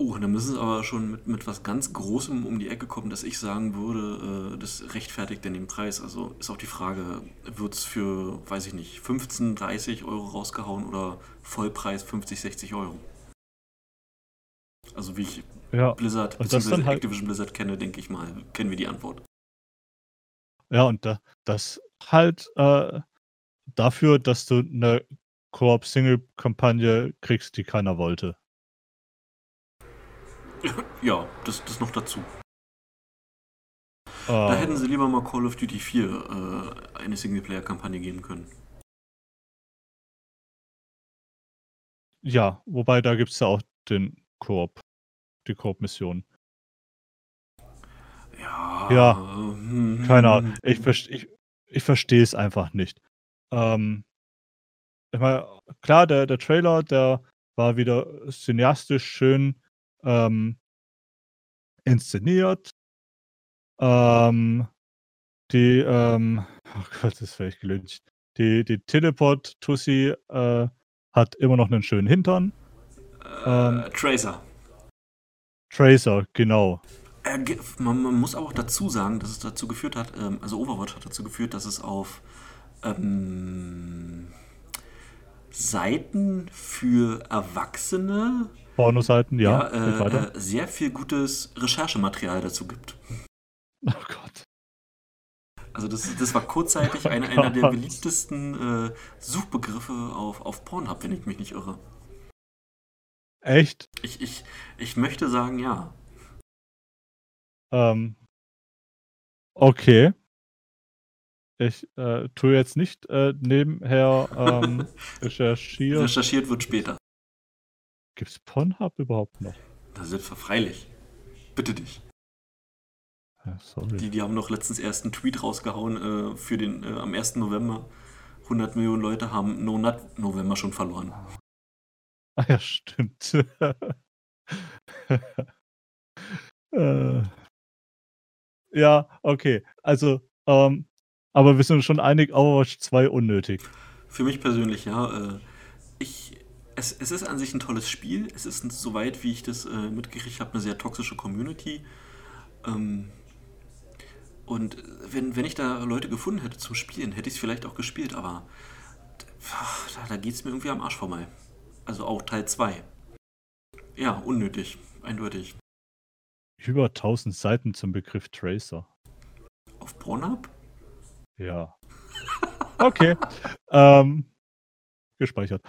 Oh, dann müssen sie aber schon mit, mit was ganz Großem um die Ecke kommen, dass ich sagen würde, äh, das rechtfertigt denn den Preis. Also ist auch die Frage, wird es für, weiß ich nicht, 15, 30 Euro rausgehauen oder Vollpreis 50, 60 Euro? Also wie ich Ja. Blizzard bzw. halt- Activision Blizzard kenne, denke ich mal, kennen wir die Antwort. Ja, und da, das halt äh, dafür, dass du eine Koop-Single-Kampagne kriegst, die keiner wollte. Ja, das, das noch dazu. Äh, Da hätten sie lieber mal Call of Duty 4 äh, eine Singleplayer-Kampagne geben können. ja, wobei da gibt es ja auch den Koop, die Koop-Mission. Ja. Ja, hm, Keine Ahnung. Ich, ich, ich verstehe es einfach nicht. Ähm, ich meine, klar, der, der Trailer, der war wieder cineastisch schön ähm, inszeniert. Ähm, die, ähm, oh Gott, das wäre ich gelüncht. Die, die Teleport-Tussi äh, hat immer noch einen schönen Hintern. ähm, Äh, Tracer. Tracer, genau. Äh, man, man muss aber auch dazu sagen, dass es dazu geführt hat, ähm, also Overwatch hat dazu geführt, dass es auf ähm, Seiten für Erwachsene Pornoseiten, ja. ja, äh, äh, sehr viel gutes Recherchematerial dazu gibt. oh Gott. Also das, das war kurzzeitig Oh einer, einer der Gott. beliebtesten äh, Suchbegriffe auf, auf Pornhub, wenn ich mich nicht irre. Echt? Ich, ich, ich möchte sagen, ja. Ähm, okay. Ich äh, tue jetzt nicht äh, nebenher ähm, recherchieren. Recherchiert wird später. Gibt es Pornhub überhaupt noch? Da sind wir freilich. Bitte dich. Ja. Die, die haben noch letztens erst einen Tweet rausgehauen äh, für den äh, am 1. November. 100 Millionen Leute haben No Nut November schon verloren. Ah ja, stimmt. äh, ja, okay. Also, ähm, aber wir sind schon einig, Overwatch 2 unnötig. Für mich persönlich, ja. Äh, ich, es, es ist an sich ein tolles Spiel. Es ist, soweit wie ich das äh, mitgekriegt habe, eine sehr toxische Community. Ähm, und wenn, wenn ich da Leute gefunden hätte zum Spielen, hätte ich es vielleicht auch gespielt, aber ach, da, da geht es mir irgendwie am Arsch vorbei. Also auch Teil 2. Ja, unnötig, eindeutig. Über 1000 Seiten zum Begriff Tracer. Auf Pornhub? Ja. Okay. ähm, gespeichert.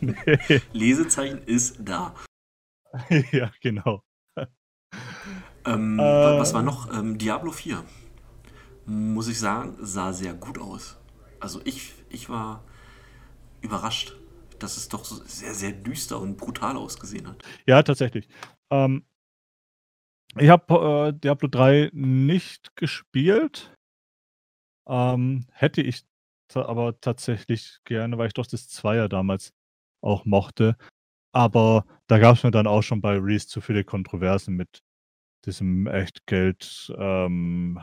nee. Lesezeichen ist da. ja, genau. Ähm, Äh. Was war noch? Ähm, Diablo 4. Muss ich sagen, sah sehr gut aus. Also ich, ich war überrascht, dass es doch so sehr, sehr düster und brutal ausgesehen hat. Ja, tatsächlich. Ähm, ich habe äh, Diablo 3 nicht gespielt. Ähm, hätte ich aber tatsächlich gerne, weil ich doch das Zweier damals auch mochte. Aber da gab es mir dann auch schon bei Reese zu viele Kontroversen mit diesem Echtgeld ähm,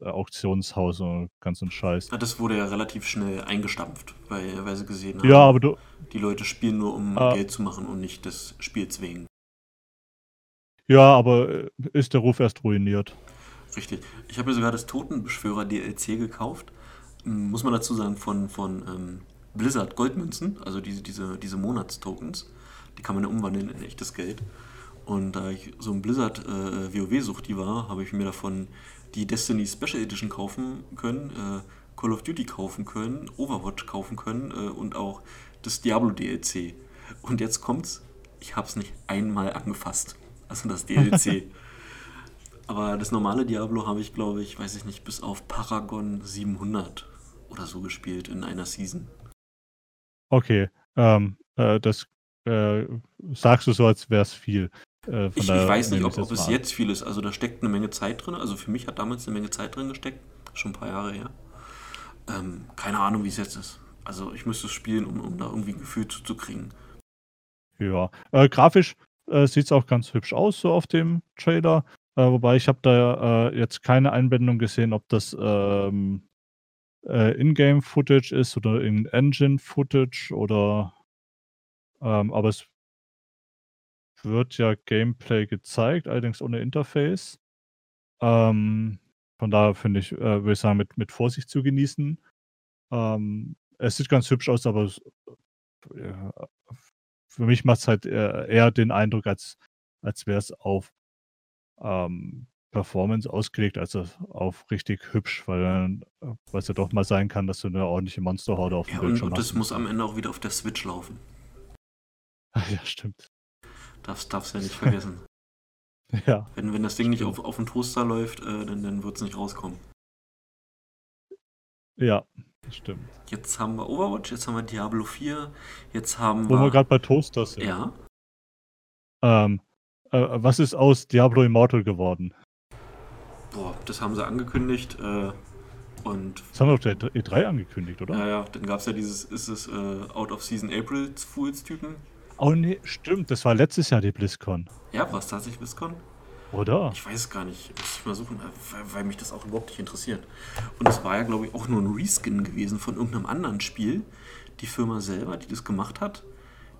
äh, Auktionshaus und ganzen Scheiß. Ja, Das wurde ja relativ schnell eingestampft, weil, weil sie gesehen haben, Ja, aber du, die Leute spielen nur, um Ah. Geld zu machen und nicht des Spiels wegen. ja, aber äh, ist der Ruf erst ruiniert. Richtig. Ich habe mir sogar das Totenbeschwörer DLC gekauft. Muss man dazu sagen, von, von ähm, Blizzard Goldmünzen, also diese, diese, diese Monatstokens. Die kann man ja umwandeln in echtes Geld. Und da ich so ein Blizzard äh, WoW-Suchti war, habe ich mir davon die Destiny Special Edition kaufen können, äh, Call of Duty kaufen können, Overwatch kaufen können äh, und auch das Diablo DLC. Und jetzt kommt's, ich habe es nicht einmal angefasst. Also das DLC. Aber das normale Diablo habe ich, glaube ich, weiß ich nicht, bis auf Paragon 700 oder so gespielt in einer Season. Okay, ähm, äh, das äh, sagst du so, als wäre es viel. Äh, ich, ich, weiß nicht, ob, ob es jetzt viel ist. Also da steckt eine Menge Zeit drin. Also für mich hat damals eine Menge Zeit drin gesteckt. Schon ein paar Jahre her. Ähm, keine Ahnung, wie es jetzt ist. Also ich müsste es spielen, um, um da irgendwie ein Gefühl zuzukriegen. Ja, äh, grafisch äh, sieht es auch ganz hübsch aus, so auf dem Trailer. Äh, wobei ich habe da äh, jetzt keine Einbindung gesehen, ob das ähm, äh, Ingame-Footage ist oder In-Engine-Footage oder ähm, aber es wird ja Gameplay gezeigt, allerdings ohne Interface. Ähm, von daher finde ich, äh, würde ich sagen, mit, mit Vorsicht zu genießen. Ähm, es sieht ganz hübsch aus, aber es, ja, für mich macht es halt eher, eher, den Eindruck, als, als wäre es auf ähm, Performance ausgelegt, als auf richtig hübsch, weil es ja doch mal sein kann, dass du eine ordentliche Monsterhorde auf dem ja, Bildschirm und, und hast. Und das muss am Ende auch wieder auf der Switch laufen. Ja, stimmt. Darfst, darfst ja nicht vergessen. ja. Wenn, wenn das Ding nicht auf, auf dem Toaster läuft, äh, dann, dann wird es nicht rauskommen. Ja, das stimmt. Jetzt haben wir Overwatch, jetzt haben wir Diablo 4, jetzt haben Wo wir. Wo wir gerade bei Toasters sind. Ja. Ähm, äh, was ist aus Diablo Immortal geworden? Boah, das haben sie angekündigt. Äh, und das haben wir auf der E3 angekündigt, oder? Ja, ja, dann gab es ja dieses, ist es äh, Out of Season April Fools Typen. Oh nee, stimmt, das war letztes Jahr die BlizzCon. Ja, war es tatsächlich BlizzCon? Oder? Ich weiß es gar nicht. Muss ich mal suchen, weil, weil mich das auch überhaupt nicht interessiert. Und es war ja, glaube ich, auch nur ein Reskin gewesen von irgendeinem anderen Spiel. Die Firma selber, die das gemacht hat,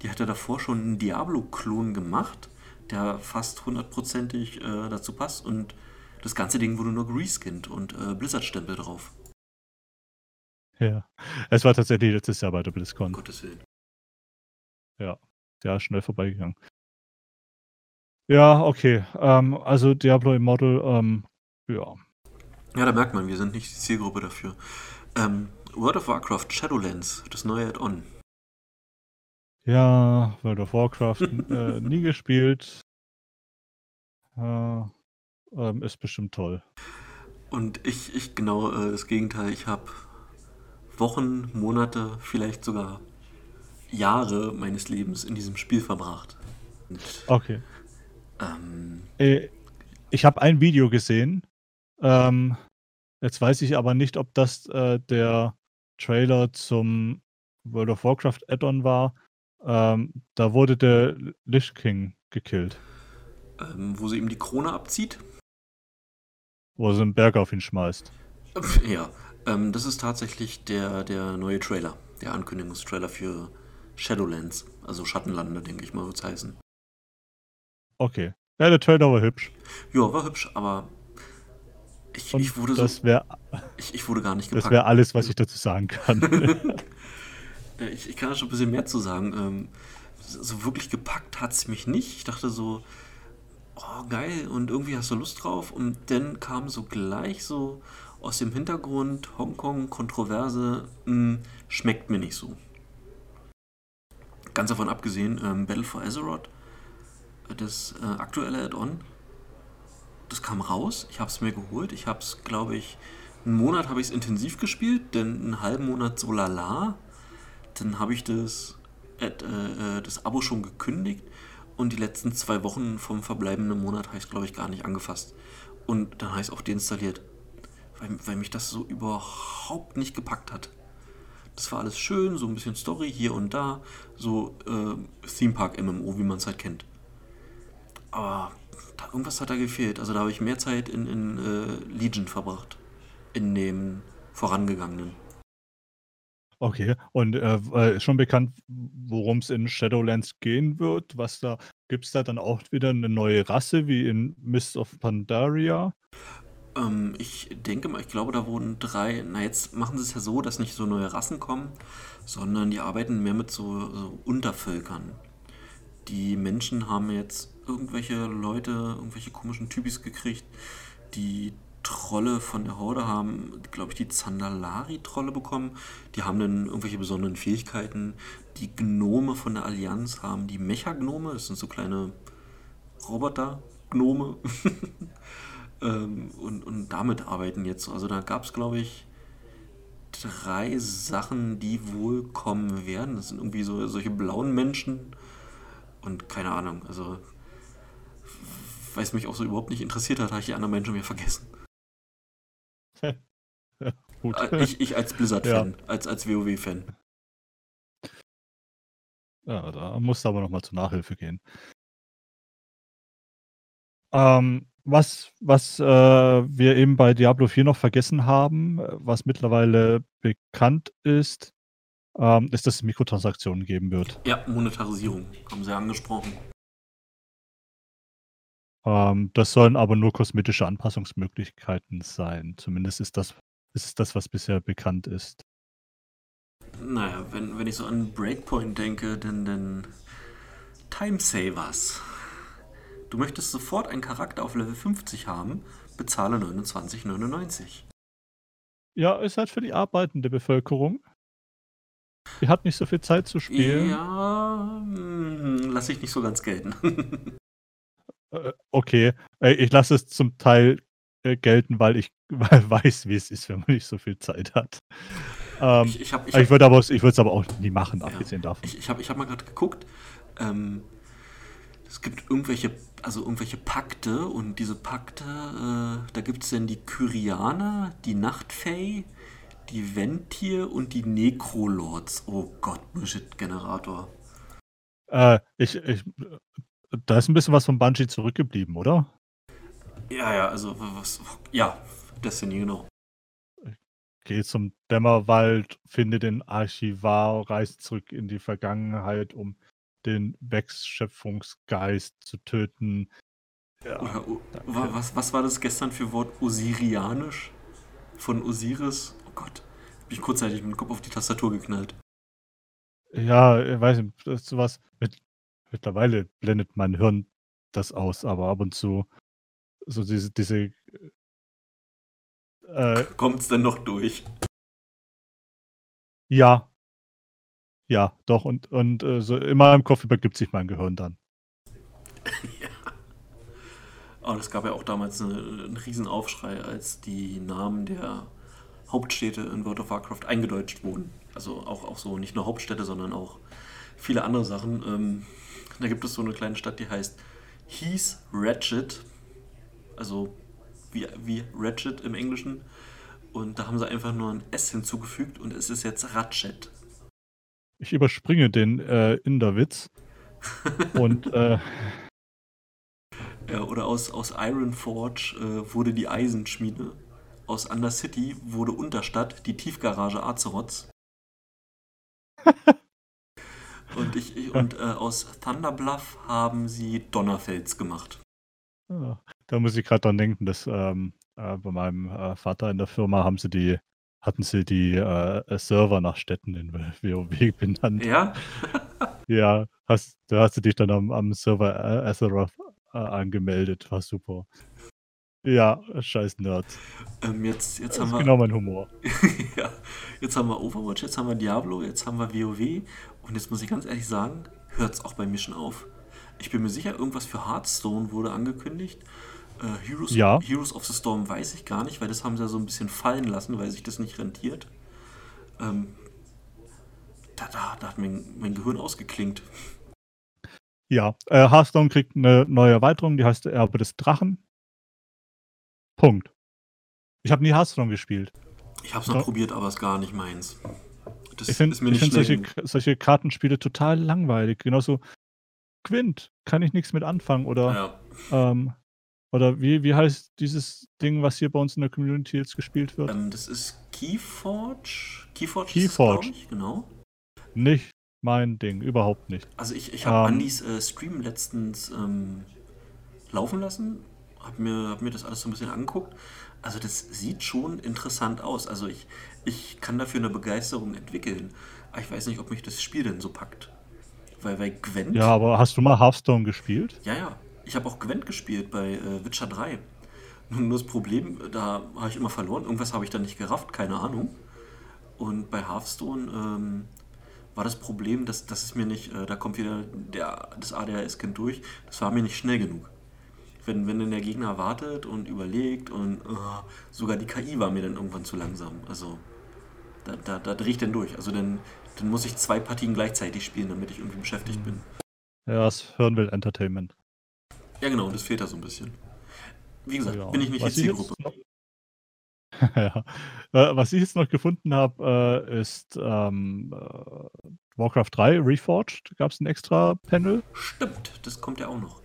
die hat ja davor schon einen Diablo-Klon gemacht, der fast hundertprozentig äh, dazu passt. Und das ganze Ding wurde nur gereskinnt und äh, Blizzard-Stempel drauf. Ja, es war tatsächlich letztes Jahr bei der BlizzCon. Gottes Willen. Ja ja, schnell vorbeigegangen. Ja, okay. Ähm, also Diablo Immortal, ähm, ja. Ja, da merkt man, wir sind nicht die Zielgruppe dafür. Ähm, World of Warcraft Shadowlands, das neue Add-on. Ja, World of Warcraft äh, nie gespielt. Äh, ähm, ist bestimmt toll. Und ich, ich genau äh, das Gegenteil. Ich habe Wochen, Monate, vielleicht sogar Jahre meines Lebens in diesem Spiel verbracht. Und, okay. Ähm, äh, ich habe ein Video gesehen. Ähm, jetzt weiß ich aber nicht, ob das äh, der Trailer zum World of Warcraft Add-on war. Ähm, da wurde der Lich King gekillt. Ähm, wo sie ihm die Krone abzieht? Wo sie einen Berg auf ihn schmeißt. Ja, ähm, das ist tatsächlich der, der neue Trailer, der Ankündigungstrailer für Shadowlands, also Schattenlande, denke ich mal, wird es heißen. Okay. Ja, der Trailer war hübsch. Ja, war hübsch, aber ich, ich wurde das wär, ich, ich, wurde gar nicht gepackt. Das wäre alles, was ich dazu sagen kann. ich, ich, kann da schon ein bisschen mehr zu sagen. Ähm, so wirklich gepackt hat es mich nicht. Ich dachte so, oh geil, und irgendwie hast du Lust drauf. Und dann kam so gleich so aus dem Hintergrund Hongkong-Kontroverse, hm, schmeckt mir nicht so. Ganz davon abgesehen, ähm, Battle for Azeroth, das äh, aktuelle Add-on, das kam raus. Ich habe es mir geholt. Ich habe es, glaube ich, einen Monat habe ich es intensiv gespielt, dann einen halben Monat so lala. Dann habe ich das, äh, äh, das Abo schon gekündigt und die letzten zwei Wochen vom verbleibenden Monat habe ich es, glaube ich, gar nicht angefasst. Und dann es auch deinstalliert, weil, weil mich das so überhaupt nicht gepackt hat. Das war alles schön, so ein bisschen Story hier und da, so äh, Theme Park MMO, wie man es halt kennt. Aber da, irgendwas hat da gefehlt. Also da habe ich mehr Zeit in, in äh, Legion verbracht. In dem vorangegangenen. Okay, und äh, schon bekannt, worum es in Shadowlands gehen wird? Was da gibt es da dann auch wieder eine neue Rasse wie in Mist of Pandaria? Ähm, ich denke mal, ich glaube, da wurden drei. Na, jetzt machen sie es ja so, dass nicht so neue Rassen kommen, sondern die arbeiten mehr mit so, so Untervölkern. Die Menschen haben jetzt irgendwelche Leute, irgendwelche komischen Typis gekriegt, die Trolle von der Horde haben, glaube ich, die Zandalari-Trolle bekommen. Die haben dann irgendwelche besonderen Fähigkeiten. Die Gnome von der Allianz haben die Mecha-Gnome. Das sind so kleine Roboter-Gnome. ähm, und, und damit arbeiten jetzt. Also da gab es, glaube ich, drei Sachen, die wohl kommen werden. Das sind irgendwie so solche blauen Menschen. Und keine Ahnung, also weil es mich auch so überhaupt nicht interessiert hat, habe ich die anderen Menschen mir vergessen. Gut. Äh, ich, ich als Blizzard-Fan, ja. als, als WoW-Fan. Ja, da musst du aber nochmal zur Nachhilfe gehen. Ähm, was was äh, wir eben bei Diablo 4 noch vergessen haben, was mittlerweile bekannt ist, ähm, ist, dass es Mikrotransaktionen geben wird. Ja, Monetarisierung, haben Sie angesprochen. Ähm, das sollen aber nur kosmetische Anpassungsmöglichkeiten sein. Zumindest ist das, ist das, was bisher bekannt ist. Naja, wenn, wenn ich so an Breakpoint denke, dann, dann Timesavers. Du möchtest sofort einen Charakter auf Level 50 haben, bezahle 29,99. Ja, ist halt für die arbeitende Bevölkerung. Die hat nicht so viel Zeit zu spielen. Ja, hm, lasse ich nicht so ganz gelten. Äh, okay, äh, ich lasse es zum Teil äh, gelten, weil ich weiß, wie es ist, wenn man nicht so viel Zeit hat. Ähm, ich, ich, ich, ich würde es aber auch nie machen, abgesehen davon. Ich, habe ich hab mal gerade geguckt. Ähm, es gibt irgendwelche, also irgendwelche Pakte und diese Pakte, äh, da gibt es dann die Kyrianer, die Nachtfey, die Ventir und die Necrolords. Oh Gott, Bullshit-Generator. Äh, ich, ich, da ist ein bisschen was von Bungie zurückgeblieben, oder? Ja, ja, also was, ja, Destiny, genau. Geh zum Dämmerwald, finde den Archivar, reist zurück in die Vergangenheit, um den Wegschöpfungsgeist zu töten. Ja, Oder, was, was war das gestern für Wort Osirianisch? Von Osiris? Oh Gott, hab ich kurzzeitig mit dem Kopf auf die Tastatur geknallt. Ja, ich weiß nicht, das ist sowas mit Mittlerweile blendet mein Hirn das aus, aber ab und zu so diese, diese äh, Kommt's denn noch durch? Ja. Ja, doch, und, und äh, so immer im Kopf übergibt sich mein Gehirn dann. ja. Aber es gab ja auch damals eine, einen Riesenaufschrei, als die Namen der Hauptstädte in World of Warcraft eingedeutscht wurden. Also auch, auch so nicht nur Hauptstädte, sondern auch viele andere Sachen. Ähm, da gibt es so eine kleine Stadt, die heißt Heath Ratchet. Also wie, wie Ratchet im Englischen. Und da haben sie einfach nur ein S hinzugefügt und es ist jetzt Ratchet. Ich überspringe den äh, Inderwitz. und äh, ja, oder aus, aus Iron Forge äh, wurde die Eisenschmiede. Aus Undercity wurde Unterstadt die Tiefgarage Azeroths. Und, ich, ich und äh, aus Thunderbluff haben sie Donnerfels gemacht. Ja, da muss ich gerade dran denken, dass ähm, äh, bei meinem äh, Vater in der Firma haben sie die, hatten sie die äh, Server nach Städten in WoW benannt. Ja? ja, hast, da hast du dich dann am, am Server äh, Azeroth äh, angemeldet. War super. Ja, scheiß Nerds. Ähm, jetzt, jetzt das haben ist wir, genau mein Humor. ja, jetzt haben wir Overwatch, jetzt haben wir Diablo, jetzt haben wir WoW und jetzt muss ich ganz ehrlich sagen, hört es auch bei mir schon auf. Ich bin mir sicher, irgendwas für Hearthstone wurde angekündigt. Äh, Heroes, ja. Heroes of the Storm weiß ich gar nicht, weil das haben sie ja so ein bisschen fallen lassen, weil sich das nicht rentiert. Ähm, da, da, da hat mein, mein Gehirn ausgeklingt. Ja, äh, Hearthstone kriegt eine neue Erweiterung, die heißt Erbe des Drachen. Punkt. Ich habe nie Hearthstone gespielt. Ich habe es noch so. probiert, aber es ist gar nicht meins. Das ich finde find solche, solche Kartenspiele total langweilig. Genauso Quint, kann ich nichts mit anfangen. Oder, ja. ähm, oder wie, wie heißt dieses Ding, was hier bei uns in der Community jetzt gespielt wird? Ähm, das ist Keyforge. Keyforge, Keyforge. Ist, genau. Nicht mein Ding, überhaupt nicht. Also ich, ich habe ähm, Andys äh, Stream letztens ähm, laufen lassen habe mir, hab mir das alles so ein bisschen angeguckt. Also das sieht schon interessant aus. Also ich, ich kann dafür eine Begeisterung entwickeln. Aber ich weiß nicht, ob mich das Spiel denn so packt. Weil bei Gwent... Ja, aber hast du mal Hearthstone gespielt? Ja, ja. Ich habe auch Gwent gespielt bei äh, Witcher 3. Nur das Problem, da habe ich immer verloren. Irgendwas habe ich da nicht gerafft, keine Ahnung. Und bei Hearthstone ähm, war das Problem, dass, dass es mir nicht, äh, da kommt wieder der, das ADHS-Kind durch, das war mir nicht schnell genug. Wenn, wenn dann der Gegner wartet und überlegt und uh, sogar die KI war mir dann irgendwann zu langsam. Also da, da, da drehe ich dann durch. Also dann, dann muss ich zwei Partien gleichzeitig spielen, damit ich irgendwie beschäftigt bin. Ja, das Hirnwill Entertainment. Ja, genau, das fehlt da so ein bisschen. Wie gesagt, ja. bin ich nicht was die Zielgruppe. ja. Was ich jetzt noch gefunden habe, äh, ist ähm, äh, Warcraft 3 Reforged. Gab es ein extra Panel? Stimmt, das kommt ja auch noch.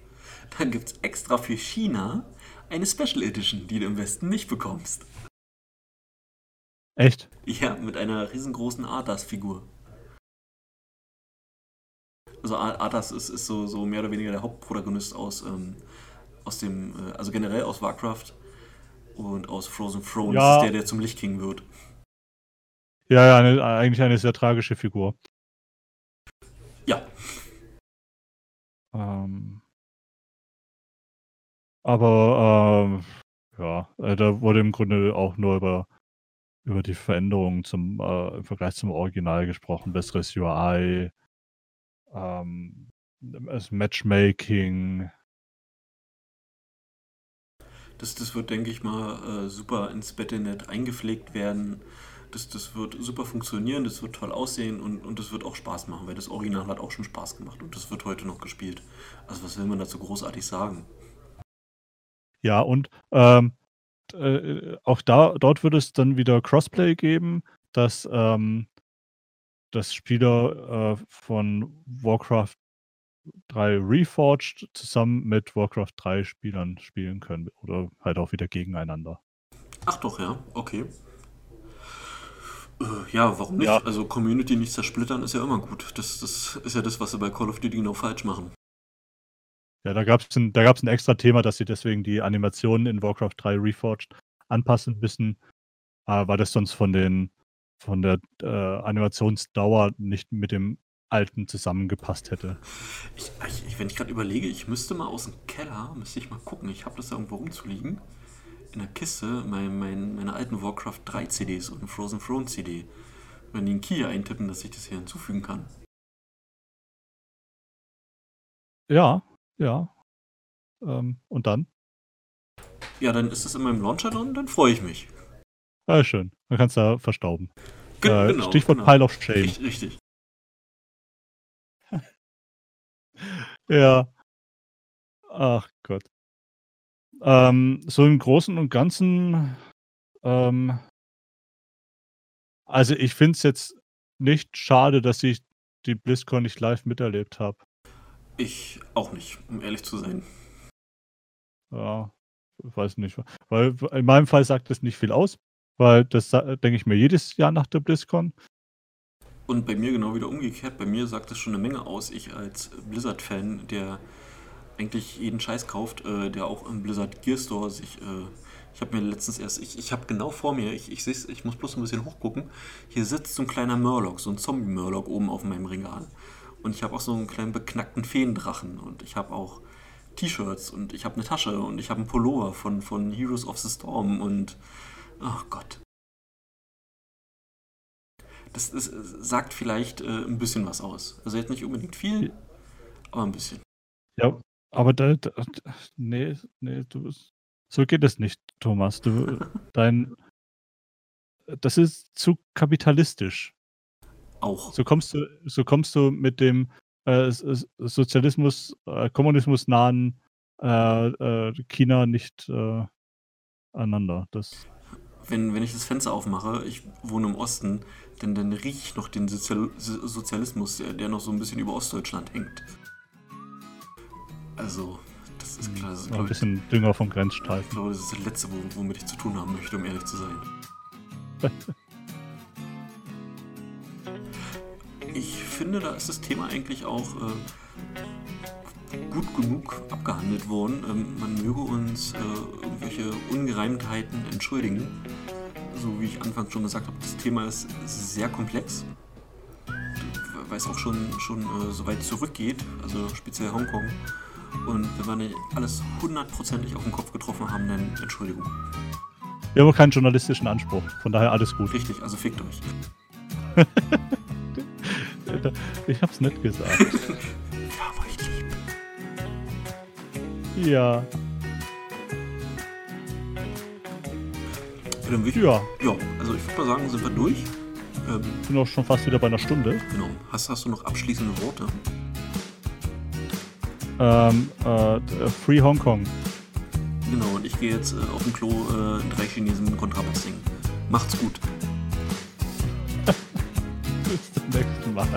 Dann gibt es extra für China eine Special Edition, die du im Westen nicht bekommst. Echt? Ja, mit einer riesengroßen Arthas-Figur. Also Arthas ist, ist so, so mehr oder weniger der Hauptprotagonist aus, ähm, aus dem, äh, also generell aus Warcraft und aus Frozen Throne. Ja. Das ist der, der zum Licht King wird. Ja, ja, eine, eigentlich eine sehr tragische Figur. Ja. Ähm, aber ähm, ja, äh, da wurde im Grunde auch nur über, über die Veränderungen zum, äh, im Vergleich zum Original gesprochen. Besseres UI, ähm, das Matchmaking, das, das wird, denke ich mal, äh, super ins Battlenet eingepflegt werden. Das, das wird super funktionieren, das wird toll aussehen und, und das wird auch Spaß machen, weil das Original hat auch schon Spaß gemacht und das wird heute noch gespielt. Also was will man dazu großartig sagen? Ja, und ähm, äh, auch da, dort wird es dann wieder Crossplay geben, dass, ähm, dass Spieler äh, von Warcraft 3 Reforged zusammen mit Warcraft 3 Spielern spielen können oder halt auch wieder gegeneinander. Ach doch, ja, okay. Äh, ja, warum nicht? Ja. Also Community nicht zersplittern ist ja immer gut. Das, das ist ja das, was sie bei Call of Duty genau falsch machen. Ja, da gab es ein, ein extra Thema, dass sie deswegen die Animationen in Warcraft 3 Reforged anpassen müssen, äh, weil das sonst von den von der äh, Animationsdauer nicht mit dem alten zusammengepasst hätte. Ich, ich, wenn ich gerade überlege, ich müsste mal aus dem Keller, müsste ich mal gucken, ich habe das da irgendwo rumzuliegen, in der Kiste, mein, mein, meine alten Warcraft 3 CDs und eine Frozen Throne CD. Wenn die einen Key eintippen, dass ich das hier hinzufügen kann. Ja, ja. Ähm, und dann? Ja, dann ist es in meinem Launcher drin, dann freue ich mich. Ja, schön. Dann kannst du da verstauben. Äh, genau, Stichwort genau. Pile of Shame. Richtig. richtig. Ja. Ach Gott. Ähm, so im Großen und Ganzen, ähm also ich finde es jetzt nicht schade, dass ich die BlizzCon nicht live miterlebt habe. Ich auch nicht, um ehrlich zu sein. Ja, weiß nicht. Weil in meinem Fall sagt das nicht viel aus, weil das denke ich mir jedes Jahr nach der BlizzCon. Und bei mir genau wieder umgekehrt. Bei mir sagt das schon eine Menge aus. Ich als Blizzard-Fan, der eigentlich jeden Scheiß kauft, äh, der auch im Blizzard Gear Store sich. Äh, ich habe mir letztens erst, ich, ich habe genau vor mir, ich, ich sehe ich muss bloß ein bisschen hochgucken. Hier sitzt so ein kleiner Murloc, so ein Zombie-Murloc oben auf meinem Regal. Und ich habe auch so einen kleinen beknackten Feendrachen. Und ich habe auch T-Shirts und ich habe eine Tasche und ich habe einen Pullover von, von Heroes of the Storm und. Oh Gott das, das sagt vielleicht äh, ein bisschen was aus. Also jetzt nicht unbedingt viel, aber ein bisschen. Ja, aber da, da nee, nee, du, so geht es nicht, Thomas. Du, dein, das ist zu kapitalistisch. Auch. So kommst du, so kommst du mit dem äh, Sozialismus, äh, Kommunismus nahen äh, äh, China nicht äh, aneinander. Das wenn, wenn ich das Fenster aufmache, ich wohne im Osten, dann, dann rieche ich noch den Sozial Sozialismus, der, der noch so ein bisschen über Ostdeutschland hängt. Also, das ist klar. Das ist, ein bisschen Dünger vom Grenzstreifen. Ich glaube, das ist das Letzte, womit ich zu tun haben möchte, um ehrlich zu sein. ich finde, da ist das Thema eigentlich auch äh, gut genug abgehandelt worden. Ähm, man möge uns äh, irgendwelche Ungereimtheiten entschuldigen. So wie ich anfangs schon gesagt habe, das Thema ist sehr komplex. Weil es auch schon, schon äh, so weit zurückgeht, also speziell Hongkong. Und wenn wir nicht alles hundertprozentig auf den Kopf getroffen haben, dann Entschuldigung. Wir haben auch keinen journalistischen Anspruch, von daher alles gut. Richtig, also fickt euch. ich hab's nicht gesagt. Ja. Ja, dann ich, Ja, ja, also ich würde mal sagen, sind wir durch. Ähm, sind auch schon fast wieder bei einer Stunde. genau. Hast, hast du noch abschließende Worte? Ähm, äh, Free Hong Kong. Genau, und ich gehe jetzt äh, auf dem Klo äh, drei Chinesen Kontrabass singen. Macht's gut. Bis zum nächsten Mal.